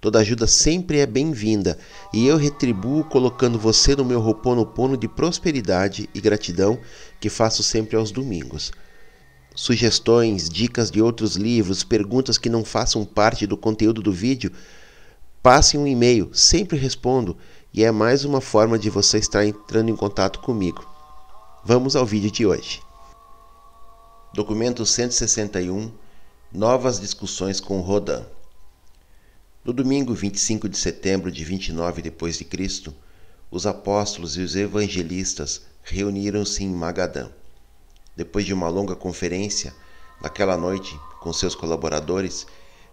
Toda ajuda sempre é bem-vinda e eu retribuo colocando você no meu roponopono de prosperidade e gratidão que faço sempre aos domingos. Sugestões, dicas de outros livros, perguntas que não façam parte do conteúdo do vídeo, passe um e-mail, sempre respondo e é mais uma forma de você estar entrando em contato comigo. Vamos ao vídeo de hoje. Documento 161 Novas discussões com Rodin. No domingo 25 de setembro de 29 depois de Cristo, os apóstolos e os evangelistas reuniram-se em Magadã. Depois de uma longa conferência, naquela noite, com seus colaboradores,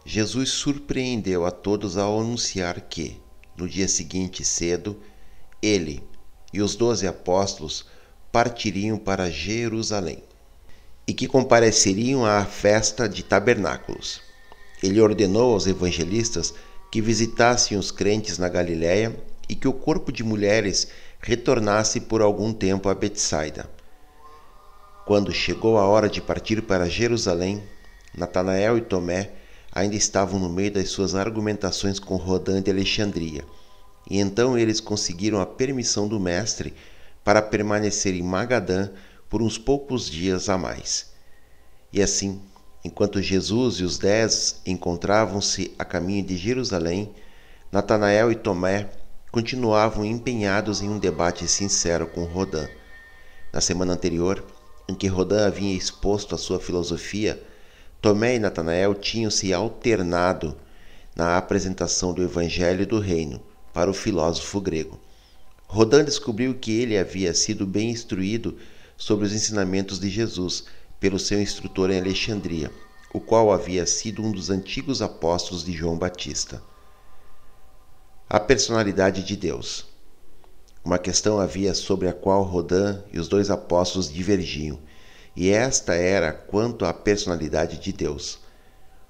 Jesus surpreendeu a todos ao anunciar que, no dia seguinte cedo, ele e os doze apóstolos partiriam para Jerusalém e que compareceriam à festa de tabernáculos ele ordenou aos evangelistas que visitassem os crentes na Galiléia e que o corpo de mulheres retornasse por algum tempo a Betsaida. Quando chegou a hora de partir para Jerusalém, Natanael e Tomé ainda estavam no meio das suas argumentações com Rodã de Alexandria, e então eles conseguiram a permissão do mestre para permanecer em Magadã por uns poucos dias a mais. E assim Enquanto Jesus e os dez encontravam-se a caminho de Jerusalém, Natanael e Tomé continuavam empenhados em um debate sincero com Rodin. Na semana anterior, em que Rodin havia exposto a sua filosofia, Tomé e Natanael tinham se alternado na apresentação do Evangelho do Reino para o filósofo grego. Rodin descobriu que ele havia sido bem instruído sobre os ensinamentos de Jesus pelo seu instrutor em Alexandria, o qual havia sido um dos antigos apóstolos de João Batista. A personalidade de Deus. Uma questão havia sobre a qual Rodin e os dois apóstolos divergiam, e esta era quanto à personalidade de Deus.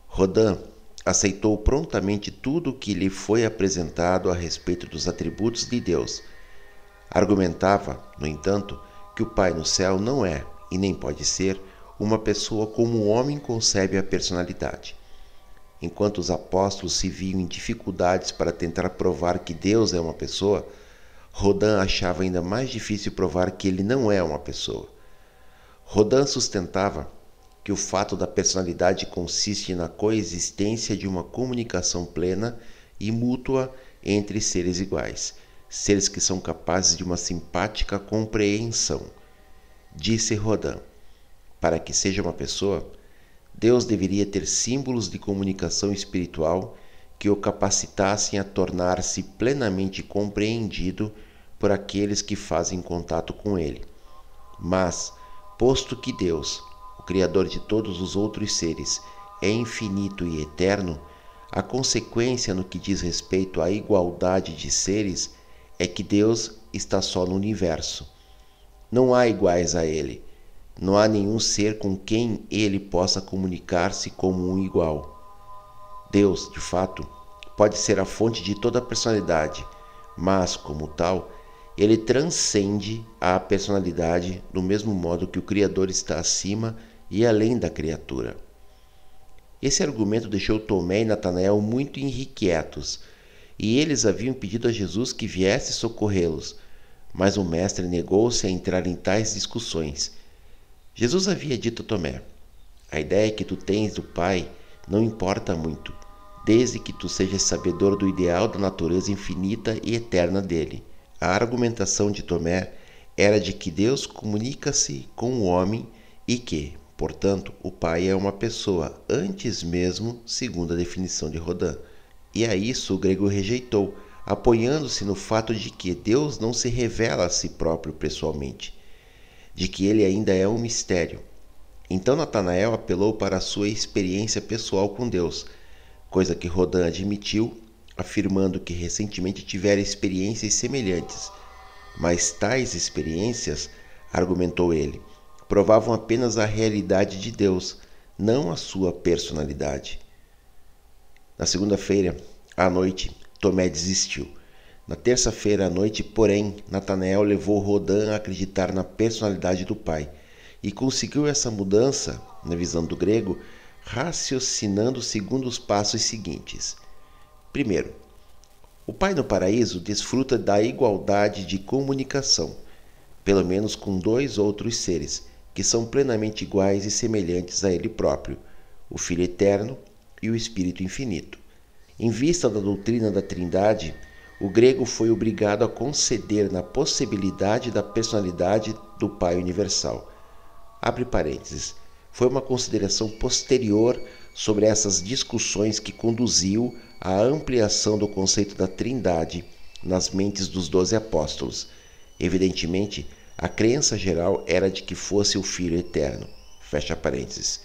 Rodin aceitou prontamente tudo o que lhe foi apresentado a respeito dos atributos de Deus. Argumentava, no entanto, que o Pai no céu não é, e nem pode ser, uma pessoa como o homem concebe a personalidade. Enquanto os apóstolos se viam em dificuldades para tentar provar que Deus é uma pessoa, Rodin achava ainda mais difícil provar que ele não é uma pessoa. Rodin sustentava que o fato da personalidade consiste na coexistência de uma comunicação plena e mútua entre seres iguais, seres que são capazes de uma simpática compreensão. Disse Rodin. Para que seja uma pessoa, Deus deveria ter símbolos de comunicação espiritual que o capacitassem a tornar-se plenamente compreendido por aqueles que fazem contato com ele. Mas, posto que Deus, o Criador de todos os outros seres, é infinito e eterno, a consequência no que diz respeito à igualdade de seres é que Deus está só no universo. Não há iguais a Ele. Não há nenhum ser com quem Ele possa comunicar-se como um igual. Deus, de fato, pode ser a fonte de toda a personalidade, mas, como tal, ele transcende a personalidade do mesmo modo que o Criador está acima e além da criatura. Esse argumento deixou Tomé e Natanael muito irrequietos, e eles haviam pedido a Jesus que viesse socorrê-los, mas o mestre negou-se a entrar em tais discussões. Jesus havia dito a Tomé: A ideia que tu tens do Pai não importa muito, desde que tu sejas sabedor do ideal da natureza infinita e eterna dele. A argumentação de Tomé era de que Deus comunica-se com o homem e que, Portanto, o pai é uma pessoa antes mesmo, segundo a definição de Rodin. E a isso o grego rejeitou, apoiando-se no fato de que Deus não se revela a si próprio pessoalmente, de que ele ainda é um mistério. Então Natanael apelou para a sua experiência pessoal com Deus, coisa que Rodin admitiu, afirmando que recentemente tivera experiências semelhantes. Mas tais experiências, argumentou ele, provavam apenas a realidade de Deus, não a sua personalidade. Na segunda-feira, à noite, Tomé desistiu. Na terça-feira à noite, porém, Natanael levou Rodin a acreditar na personalidade do Pai e conseguiu essa mudança, na visão do grego, raciocinando segundo os passos seguintes. Primeiro, o Pai no paraíso desfruta da igualdade de comunicação, pelo menos com dois outros seres, que são plenamente iguais e semelhantes a Ele próprio, o Filho Eterno e o Espírito Infinito. Em vista da doutrina da Trindade, o grego foi obrigado a conceder na possibilidade da personalidade do Pai Universal. Abre parênteses. Foi uma consideração posterior sobre essas discussões que conduziu à ampliação do conceito da Trindade nas mentes dos doze apóstolos. Evidentemente, a crença geral era de que fosse o Filho eterno. Fecha parênteses.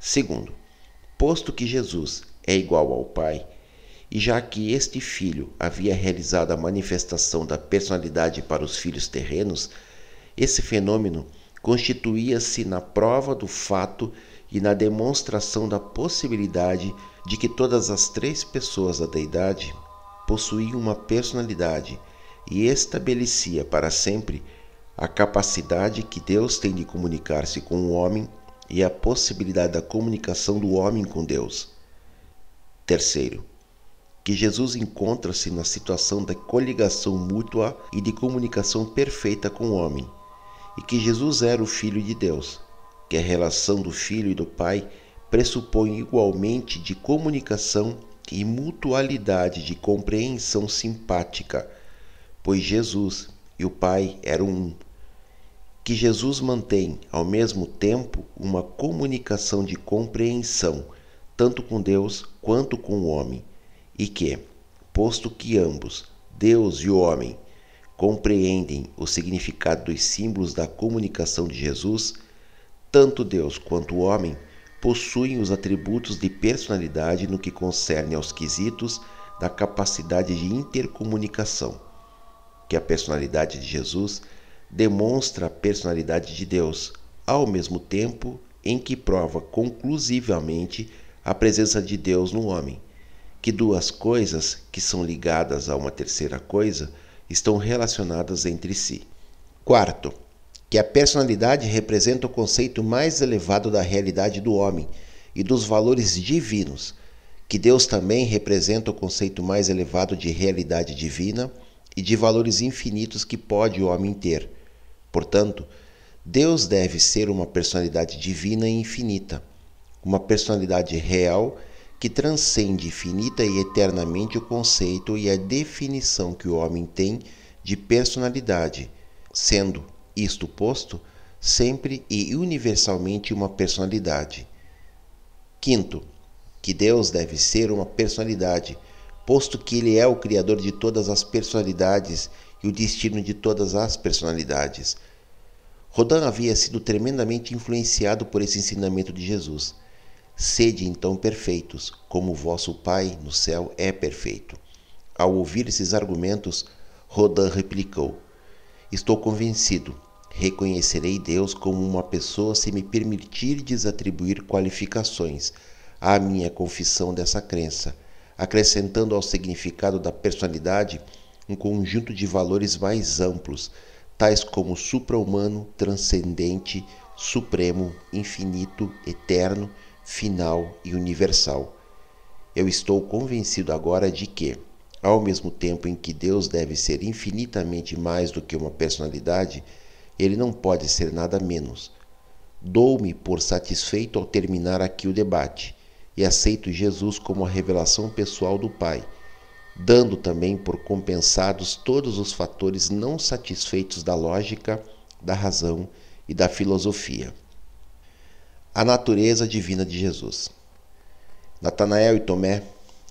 Segundo, posto que Jesus é igual ao Pai, e já que este filho havia realizado a manifestação da personalidade para os filhos terrenos, esse fenômeno constituía-se na prova do fato e na demonstração da possibilidade de que todas as três pessoas da deidade possuíam uma personalidade e estabelecia para sempre a capacidade que Deus tem de comunicar-se com o homem e a possibilidade da comunicação do homem com Deus. Terceiro, que Jesus encontra-se na situação da coligação mútua e de comunicação perfeita com o homem, e que Jesus era o Filho de Deus, que a relação do Filho e do Pai pressupõe igualmente de comunicação e mutualidade de compreensão simpática, pois Jesus e o Pai eram um. Que Jesus mantém, ao mesmo tempo, uma comunicação de compreensão, tanto com Deus quanto com o homem, e que, posto que ambos, Deus e o homem, compreendem o significado dos símbolos da comunicação de Jesus, tanto Deus quanto o homem possuem os atributos de personalidade no que concerne aos quesitos da capacidade de intercomunicação, que a personalidade de Jesus demonstra a personalidade de Deus, ao mesmo tempo em que prova conclusivamente a presença de Deus no homem, que duas coisas que são ligadas a uma terceira coisa estão relacionadas entre si. Quarto, que a personalidade representa o conceito mais elevado da realidade do homem e dos valores divinos, que Deus também representa o conceito mais elevado de realidade divina e de valores infinitos que pode o homem ter Portanto, Deus deve ser uma personalidade divina e infinita, uma personalidade real que transcende infinita e eternamente o conceito e a definição que o homem tem de personalidade, sendo isto posto sempre e universalmente uma personalidade. Quinto, que Deus deve ser uma personalidade, posto que Ele é o Criador de todas as personalidades e o destino de todas as personalidades. Rodin havia sido tremendamente influenciado por esse ensinamento de Jesus. Sede então perfeitos, como vosso Pai no céu é perfeito. Ao ouvir esses argumentos, Rodin replicou: Estou convencido, reconhecerei Deus como uma pessoa se me permitir desatribuir qualificações à minha confissão dessa crença, acrescentando ao significado da personalidade um conjunto de valores mais amplos, tais como supra-humano, transcendente, supremo, infinito, eterno, final e universal. Eu estou convencido agora de que, ao mesmo tempo em que Deus deve ser infinitamente mais do que uma personalidade, ele não pode ser nada menos. Dou-me por satisfeito ao terminar aqui o debate e aceito Jesus como a revelação pessoal do Pai, dando também por compensados todos os fatores não satisfeitos da lógica, da razão e da filosofia. A natureza divina de Jesus. Natanael e Tomé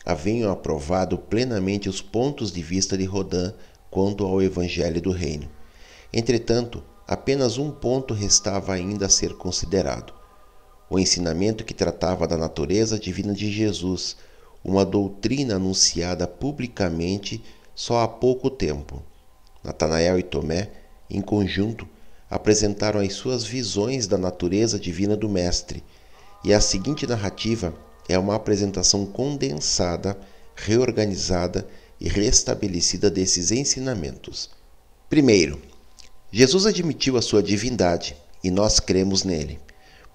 haviam aprovado plenamente os pontos de vista de Rodin quanto ao Evangelho do Reino. Entretanto, apenas um ponto restava ainda a ser considerado: o ensinamento que tratava da natureza divina de Jesus, uma doutrina anunciada publicamente só há pouco tempo. Natanael e Tomé, em conjunto, apresentaram as suas visões da natureza divina do Mestre, e a seguinte narrativa é uma apresentação condensada, reorganizada e restabelecida desses ensinamentos. Primeiro, Jesus admitiu a sua divindade e nós cremos nele.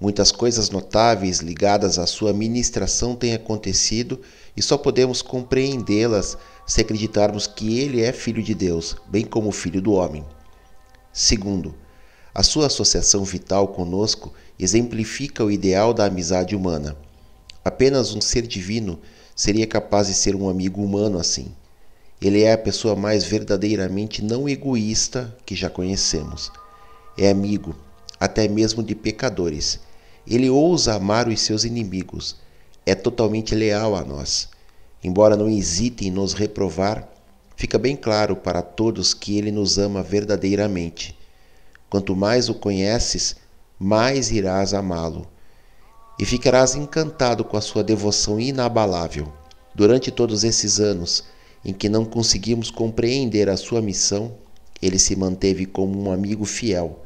Muitas coisas notáveis ligadas à sua ministração têm acontecido e só podemos compreendê-las se acreditarmos que ele é filho de Deus, bem como filho do homem. Segundo, a sua associação vital conosco exemplifica o ideal da amizade humana. Apenas um ser divino seria capaz de ser um amigo humano assim. Ele é a pessoa mais verdadeiramente não egoísta que já conhecemos. É amigo, até mesmo de pecadores. Ele ousa amar os seus inimigos. É totalmente leal a nós. Embora não hesite em nos reprovar, fica bem claro para todos que ele nos ama verdadeiramente. Quanto mais o conheces, mais irás amá-lo. E ficarás encantado com a sua devoção inabalável. Durante todos esses anos, em que não conseguimos compreender a sua missão, ele se manteve como um amigo fiel.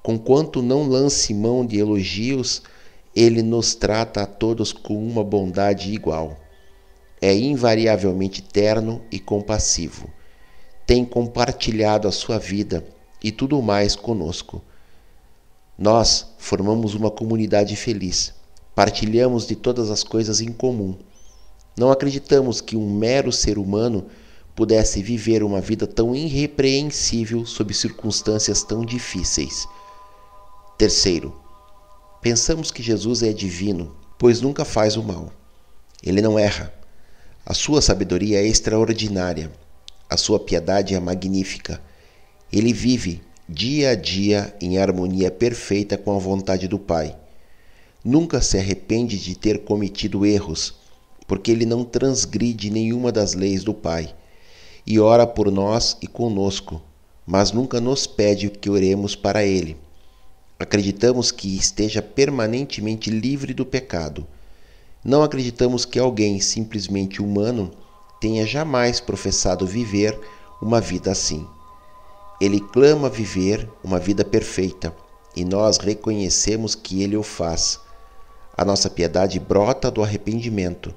Conquanto não lance mão de elogios, ele nos trata a todos com uma bondade igual. É invariavelmente terno e compassivo. Tem compartilhado a sua vida e tudo mais conosco. Nós formamos uma comunidade feliz. Partilhamos de todas as coisas em comum não acreditamos que um mero ser humano pudesse viver uma vida tão irrepreensível sob circunstâncias tão difíceis. Terceiro, pensamos que Jesus é divino, pois nunca faz o mal. Ele não erra. A sua sabedoria é extraordinária. A sua piedade é magnífica. Ele vive dia a dia em harmonia perfeita com a vontade do Pai. Nunca se arrepende de ter cometido erros porque ele não transgride nenhuma das leis do Pai, e ora por nós e conosco, mas nunca nos pede que oremos para ele. Acreditamos que esteja permanentemente livre do pecado. Não acreditamos que alguém simplesmente humano tenha jamais professado viver uma vida assim. Ele clama viver uma vida perfeita e nós reconhecemos que ele o faz. A nossa piedade brota do arrependimento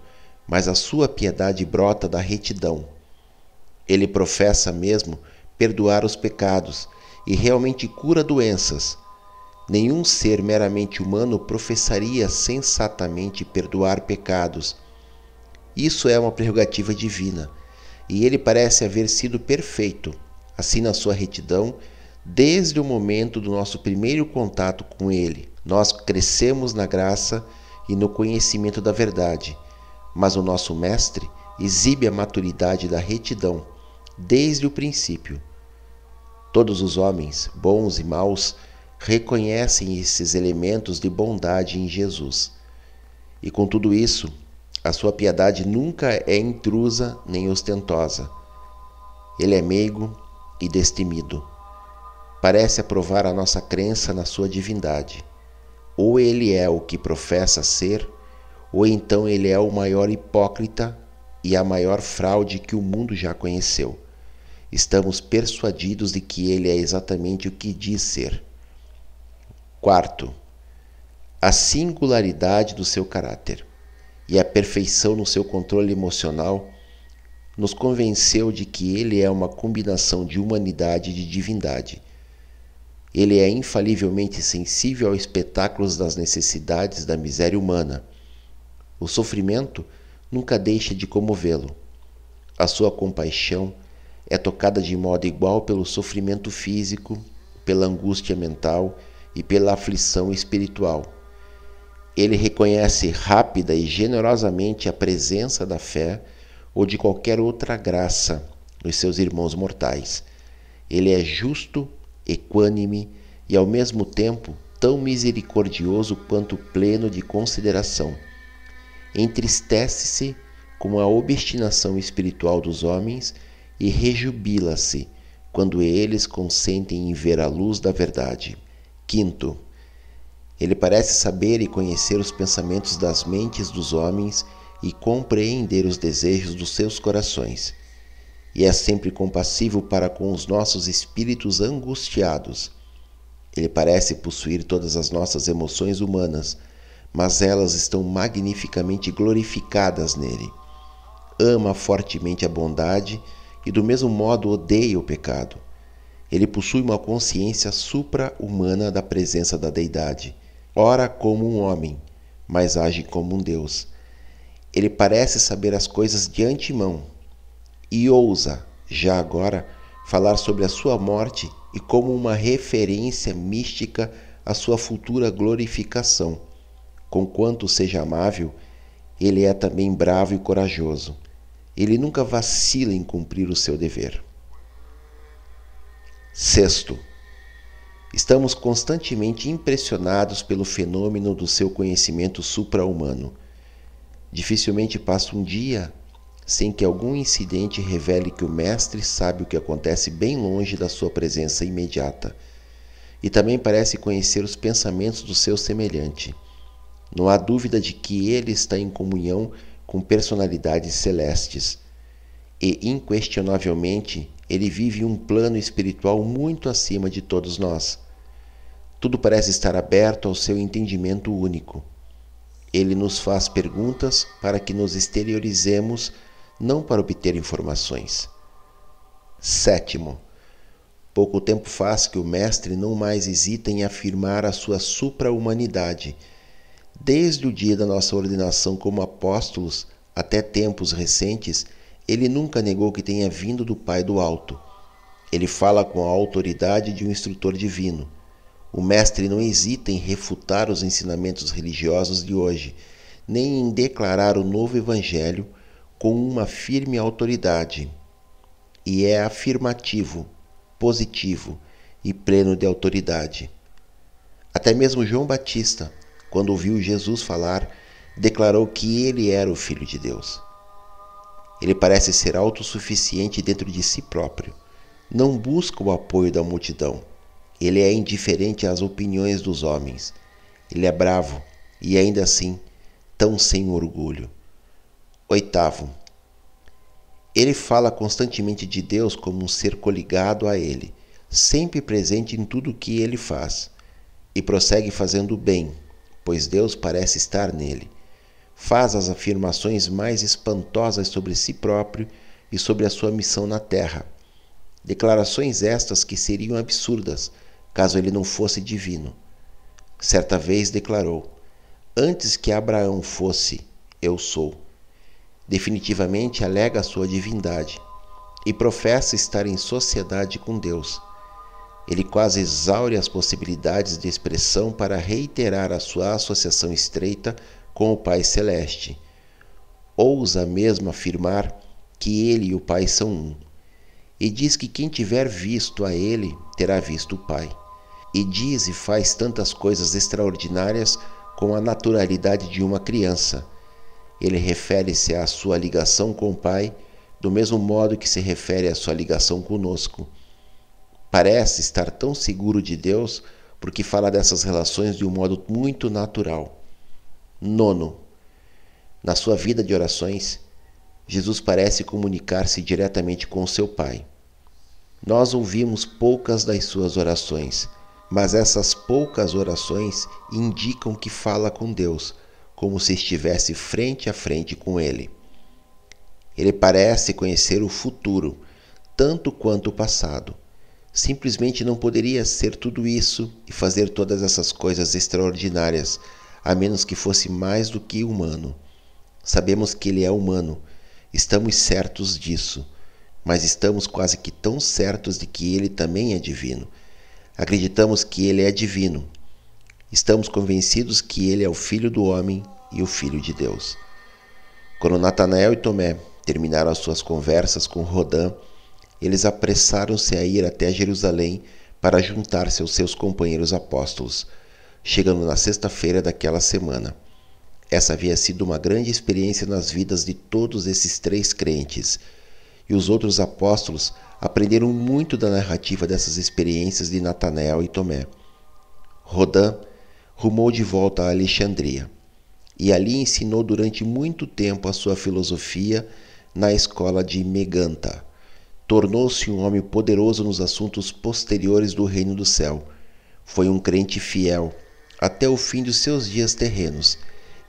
mas a sua piedade brota da retidão. Ele professa mesmo perdoar os pecados e realmente cura doenças. Nenhum ser meramente humano professaria sensatamente perdoar pecados. Isso é uma prerrogativa divina, e ele parece haver sido perfeito, assim na sua retidão, desde o momento do nosso primeiro contato com ele. Nós crescemos na graça e no conhecimento da verdade mas o nosso Mestre exibe a maturidade da retidão desde o princípio. Todos os homens, bons e maus, reconhecem esses elementos de bondade em Jesus. E com tudo isso, a sua piedade nunca é intrusa nem ostentosa. Ele é meigo e destemido. parece aprovar a nossa crença na sua divindade. Ou ele é o que professa ser, ou então ele é o maior hipócrita e a maior fraude que o mundo já conheceu. Estamos persuadidos de que ele é exatamente o que diz ser. Quarto, a singularidade do seu caráter e a perfeição no seu controle emocional nos convenceu de que ele é uma combinação de humanidade e de divindade. Ele é infalivelmente sensível aos espetáculos das necessidades da miséria humana. O sofrimento nunca deixa de comovê-lo. A sua compaixão é tocada de modo igual pelo sofrimento físico, pela angústia mental e pela aflição espiritual. Ele reconhece rápida e generosamente a presença da fé ou de qualquer outra graça nos seus irmãos mortais. Ele é justo, equânime e ao mesmo tempo tão misericordioso quanto pleno de consideração. Entristece-se com a obstinação espiritual dos homens e rejubila-se quando eles consentem em ver a luz da verdade. Quinto, ele parece saber e conhecer os pensamentos das mentes dos homens e compreender os desejos dos seus corações. E é sempre compassivo para com os nossos espíritos angustiados. Ele parece possuir todas as nossas emoções humanas, mas elas estão magnificamente glorificadas nele. Ama fortemente a bondade e, do mesmo modo, odeia o pecado. Ele possui uma consciência supra-humana da presença da Deidade ora como um homem, mas age como um Deus. Ele parece saber as coisas de antemão e ousa, já agora, falar sobre a sua morte e como uma referência mística à sua futura glorificação. Conquanto seja amável, ele é também bravo e corajoso. Ele nunca vacila em cumprir o seu dever. Sexto, Estamos constantemente impressionados pelo fenômeno do seu conhecimento supra-humano. Dificilmente passa um dia sem que algum incidente revele que o mestre sabe o que acontece bem longe da sua presença imediata. E também parece conhecer os pensamentos do seu semelhante. Não há dúvida de que ele está em comunhão com personalidades celestes. E, inquestionavelmente, ele vive um plano espiritual muito acima de todos nós. Tudo parece estar aberto ao seu entendimento único. Ele nos faz perguntas para que nos exteriorizemos, não para obter informações. Sétimo, pouco tempo faz que o Mestre não mais hesita em afirmar a sua supra-humanidade. Desde o dia da nossa ordenação como apóstolos até tempos recentes, ele nunca negou que tenha vindo do Pai do Alto. Ele fala com a autoridade de um instrutor divino. O mestre não hesita em refutar os ensinamentos religiosos de hoje, nem em declarar o novo evangelho com uma firme autoridade. E é afirmativo, positivo e pleno de autoridade. Até mesmo João Batista, quando ouviu Jesus falar, declarou que ele era o Filho de Deus. Ele parece ser autossuficiente dentro de si próprio, não busca o apoio da multidão ele é indiferente às opiniões dos homens. Ele é bravo e ainda assim tão sem orgulho. Oitavo, ele fala constantemente de Deus como um ser coligado a ele, sempre presente em tudo o que ele faz, e prossegue fazendo o bem, pois Deus parece estar nele. Faz as afirmações mais espantosas sobre si próprio e sobre a sua missão na terra. Declarações estas que seriam absurdas caso ele não fosse divino. Certa vez declarou: Antes que Abraão fosse, eu sou. Definitivamente alega a sua divindade e professa estar em sociedade com Deus. Ele quase exaure as possibilidades de expressão para reiterar a sua associação estreita com o Pai Celeste. Ousa mesmo afirmar que ele e o Pai são um, e diz que quem tiver visto a ele terá visto o Pai e diz e faz tantas coisas extraordinárias com a naturalidade de uma criança. Ele refere-se à sua ligação com o Pai do mesmo modo que se refere à sua ligação conosco. parece estar tão seguro de Deus porque fala dessas relações de um modo muito natural. Nono, na sua vida de orações, Jesus parece comunicar-se diretamente com seu Pai. Nós ouvimos poucas das suas orações, mas essas poucas orações indicam que fala com Deus, como se estivesse frente a frente com Ele. Ele parece conhecer o futuro, tanto quanto o passado. Simplesmente não poderia ser tudo isso e fazer todas essas coisas extraordinárias, a menos que fosse mais do que humano. Sabemos que ele é humano, estamos certos disso, mas estamos quase que tão certos de que ele também é divino. Acreditamos que ele é divino. Estamos convencidos que ele é o Filho do homem e o Filho de Deus. Quando Natanael e Tomé terminaram as suas conversas com Rodã, eles apressaram-se a ir até Jerusalém para juntar-se aos seus companheiros apóstolos, chegando na sexta-feira daquela semana. Essa havia sido uma grande experiência nas vidas de todos esses três crentes, e os outros apóstolos aprenderam muito da narrativa dessas experiências de Natanael e Tomé. Rodã rumou de volta a Alexandria e ali ensinou durante muito tempo a sua filosofia na escola de Meganta. Tornou-se um homem poderoso nos assuntos posteriores do reino do céu. Foi um crente fiel até o fim dos seus dias terrenos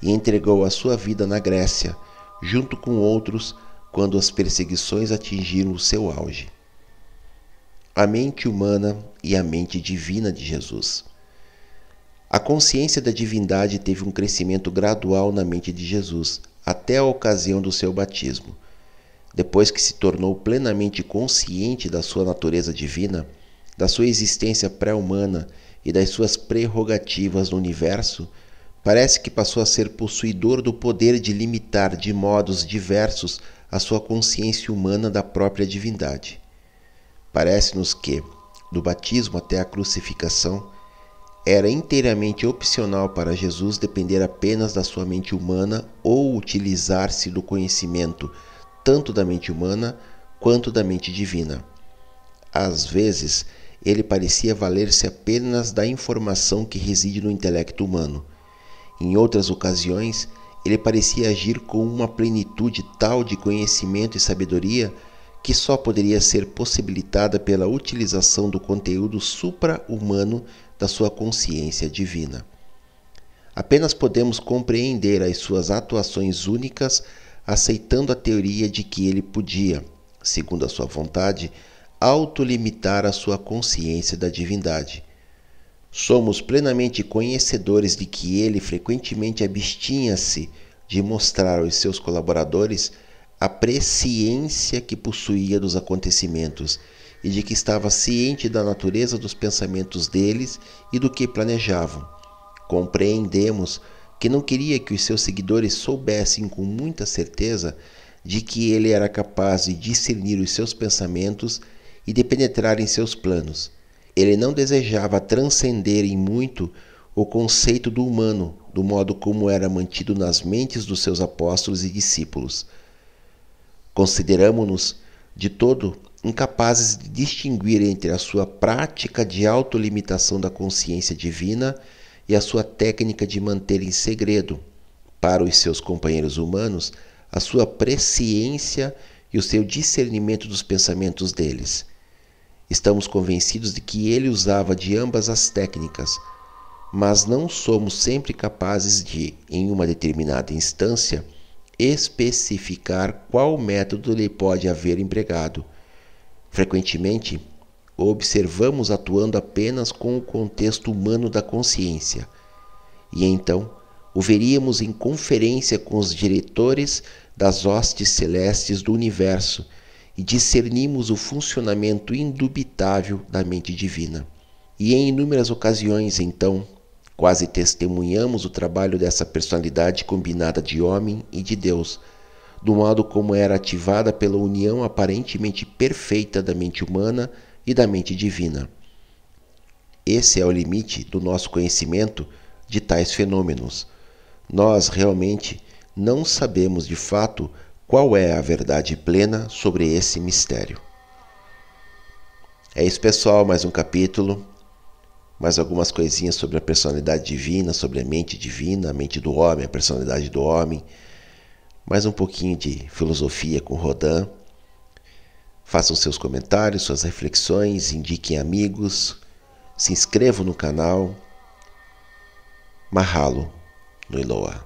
e entregou a sua vida na Grécia, junto com outros, quando as perseguições atingiram o seu auge. A mente humana e a mente divina de Jesus. A consciência da divindade teve um crescimento gradual na mente de Jesus, até a ocasião do seu batismo. Depois que se tornou plenamente consciente da sua natureza divina, da sua existência pré-humana e das suas prerrogativas no universo, parece que passou a ser possuidor do poder de limitar de modos diversos a sua consciência humana da própria divindade. Parece-nos que, do batismo até a crucificação, era inteiramente opcional para Jesus depender apenas da sua mente humana ou utilizar-se do conhecimento tanto da mente humana quanto da mente divina. Às vezes, ele parecia valer-se apenas da informação que reside no intelecto humano. Em outras ocasiões, ele parecia agir com uma plenitude tal de conhecimento e sabedoria que só poderia ser possibilitada pela utilização do conteúdo supra-humano da sua consciência divina. Apenas podemos compreender as suas atuações únicas aceitando a teoria de que ele podia, segundo a sua vontade, autolimitar a sua consciência da divindade. Somos plenamente conhecedores de que ele frequentemente abstinha-se de mostrar aos seus colaboradores a presciência que possuía dos acontecimentos e de que estava ciente da natureza dos pensamentos deles e do que planejavam. Compreendemos que não queria que os seus seguidores soubessem com muita certeza de que ele era capaz de discernir os seus pensamentos e de penetrar em seus planos. Ele não desejava transcender em muito o conceito do humano, do modo como era mantido nas mentes dos seus apóstolos e discípulos. Consideramos-nos de todo incapazes de distinguir entre a sua prática de autolimitação da consciência divina e a sua técnica de manter em segredo para os seus companheiros humanos a sua presciência e o seu discernimento dos pensamentos deles. Estamos convencidos de que ele usava de ambas as técnicas, mas não somos sempre capazes de, em uma determinada instância, especificar qual método lhe pode haver empregado. Frequentemente, observamos atuando apenas com o contexto humano da consciência, e então o veríamos em conferência com os diretores das hostes celestes do universo e discernimos o funcionamento indubitável da mente divina. E em inúmeras ocasiões, então, quase testemunhamos o trabalho dessa personalidade combinada de homem e de Deus, do modo como era ativada pela união aparentemente perfeita da mente humana e da mente divina. Esse é o limite do nosso conhecimento de tais fenômenos. Nós realmente não sabemos de fato qual é a verdade plena sobre esse mistério. É isso, pessoal. Mais um capítulo. Mais algumas coisinhas sobre a personalidade divina, sobre a mente divina, a mente do homem, a personalidade do homem. Mais um pouquinho de filosofia com Rodin. Façam seus comentários, suas reflexões, indiquem amigos, se inscrevam no canal. Mahalo no Iloa.